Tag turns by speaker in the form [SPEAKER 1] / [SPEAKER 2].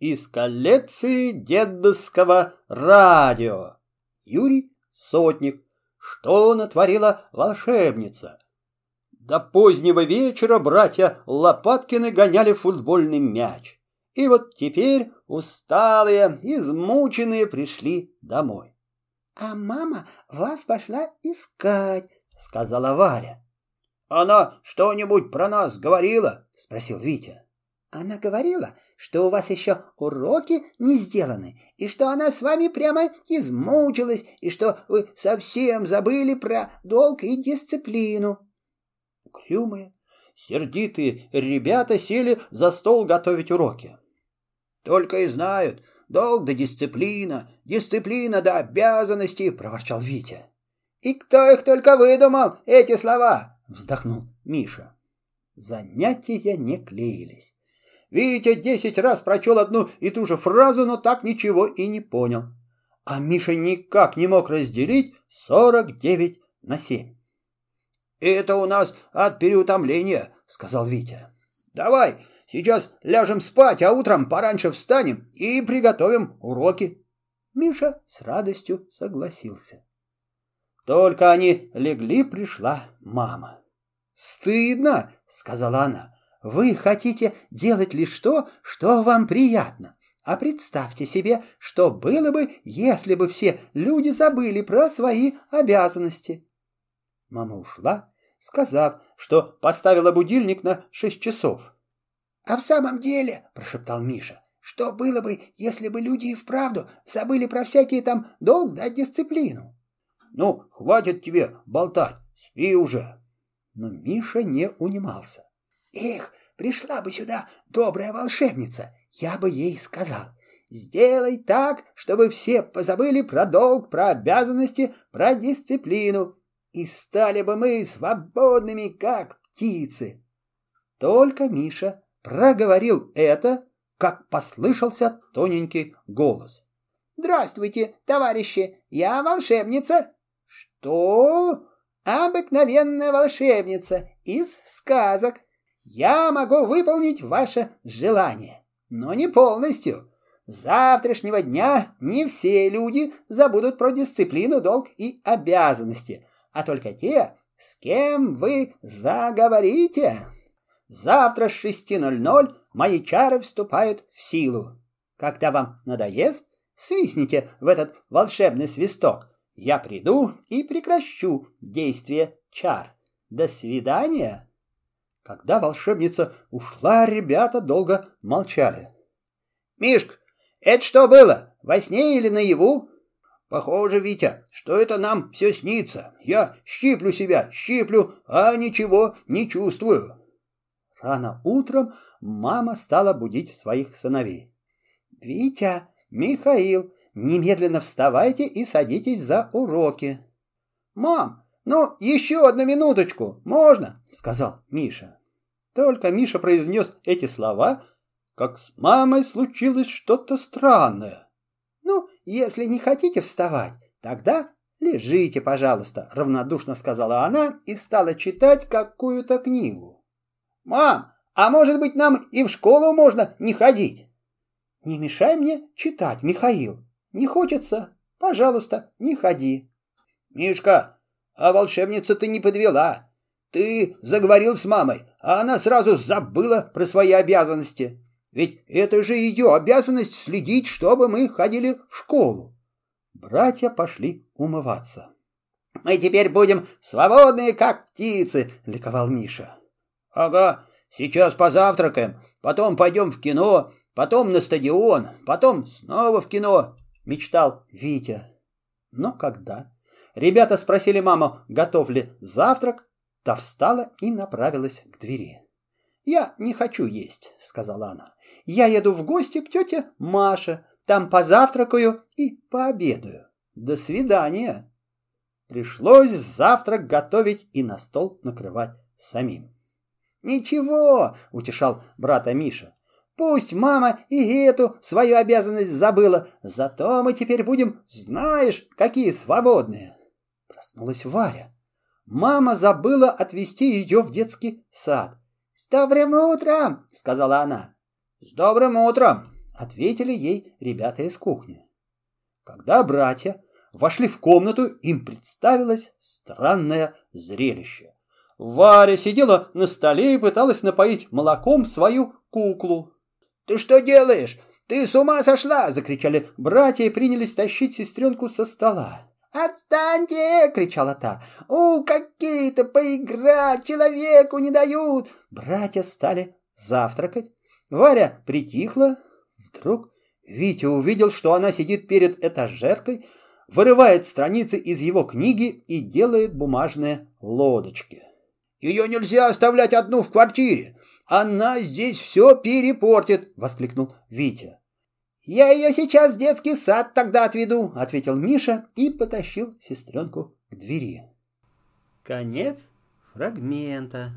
[SPEAKER 1] из коллекции дедовского радио. Юрий Сотник. Что натворила волшебница? До позднего вечера братья Лопаткины гоняли футбольный мяч. И вот теперь усталые, измученные пришли домой.
[SPEAKER 2] — А мама вас пошла искать, — сказала Варя.
[SPEAKER 1] — Она что-нибудь про нас говорила? — спросил Витя.
[SPEAKER 2] Она говорила, что у вас еще уроки не сделаны, и что она с вами прямо измучилась, и что вы совсем забыли про долг и дисциплину.
[SPEAKER 1] Крюмые, сердитые ребята сели за стол готовить уроки. Только и знают, долг да дисциплина, дисциплина да обязанности, проворчал Витя.
[SPEAKER 2] И кто их только выдумал, эти слова, вздохнул Миша.
[SPEAKER 1] Занятия не клеились. Витя десять раз прочел одну и ту же фразу, но так ничего и не понял. А Миша никак не мог разделить сорок девять на семь. «Это у нас от переутомления», — сказал Витя. «Давай, сейчас ляжем спать, а утром пораньше встанем и приготовим уроки».
[SPEAKER 2] Миша с радостью согласился.
[SPEAKER 1] Только они легли, пришла мама.
[SPEAKER 2] «Стыдно», — сказала она, вы хотите делать лишь то, что вам приятно. А представьте себе, что было бы, если бы все люди забыли про свои обязанности.
[SPEAKER 1] Мама ушла, сказав, что поставила будильник на шесть часов.
[SPEAKER 2] — А в самом деле, — прошептал Миша, — что было бы, если бы люди и вправду забыли про всякие там долг да дисциплину?
[SPEAKER 1] — Ну, хватит тебе болтать, спи уже.
[SPEAKER 2] Но Миша не унимался. Эх, пришла бы сюда добрая волшебница, я бы ей сказал. Сделай так, чтобы все позабыли про долг, про обязанности, про дисциплину, и стали бы мы свободными, как птицы. Только Миша проговорил это, как послышался тоненький голос. «Здравствуйте, товарищи, я волшебница». «Что?» «Обыкновенная волшебница из сказок. Я могу выполнить ваше желание, но не полностью. С завтрашнего дня не все люди забудут про дисциплину, долг и обязанности, а только те, с кем вы заговорите. Завтра с 6.00 мои чары вступают в силу. Когда вам надоест, свистните в этот волшебный свисток. Я приду и прекращу действие чар. До свидания. Когда волшебница ушла, ребята долго молчали. «Мишка, это что было? Во сне или наяву?» «Похоже, Витя, что это нам все снится. Я щиплю себя, щиплю, а ничего не чувствую». Рано утром мама стала будить своих сыновей. «Витя, Михаил, немедленно вставайте и садитесь за уроки». «Мам, ну еще одну минуточку, можно?» — сказал Миша. Только Миша произнес эти слова, как с мамой случилось что-то странное. «Ну, если не хотите вставать, тогда лежите, пожалуйста», — равнодушно сказала она и стала читать какую-то книгу. «Мам, а может быть, нам и в школу можно не ходить?» «Не мешай мне читать, Михаил. Не хочется? Пожалуйста, не ходи». «Мишка, а волшебница ты не подвела. Ты заговорил с мамой, а она сразу забыла про свои обязанности. Ведь это же ее обязанность следить, чтобы мы ходили в школу. Братья пошли умываться. «Мы теперь будем свободные, как птицы!» — ликовал Миша. «Ага, сейчас позавтракаем, потом пойдем в кино, потом на стадион, потом снова в кино», — мечтал Витя. Но когда ребята спросили маму, готов ли завтрак, Та встала и направилась к двери. «Я не хочу есть», — сказала она. «Я еду в гости к тете Маше. Там позавтракаю и пообедаю. До свидания». Пришлось завтрак готовить и на стол накрывать самим. «Ничего», — утешал брата Миша. «Пусть мама и эту свою обязанность забыла, зато мы теперь будем, знаешь, какие свободные». Проснулась Варя. Мама забыла отвезти ее в детский сад. «С добрым утром!» — сказала она. «С добрым утром!»
[SPEAKER 1] — ответили ей ребята из кухни. Когда братья вошли в комнату, им представилось странное зрелище. Варя сидела на столе и пыталась напоить молоком свою куклу.
[SPEAKER 2] «Ты что делаешь? Ты с ума сошла!» — закричали братья и принялись тащить сестренку со стола. «Отстаньте!» — кричала та. «У, какие-то поиграть человеку не дают!» Братья стали завтракать. Варя притихла. Вдруг Витя увидел, что она сидит перед этажеркой, вырывает страницы из его книги и делает бумажные лодочки. «Ее нельзя оставлять одну в квартире! Она здесь все перепортит!» — воскликнул Витя. «Я ее сейчас в детский сад тогда отведу», — ответил Миша и потащил сестренку к двери. Конец фрагмента.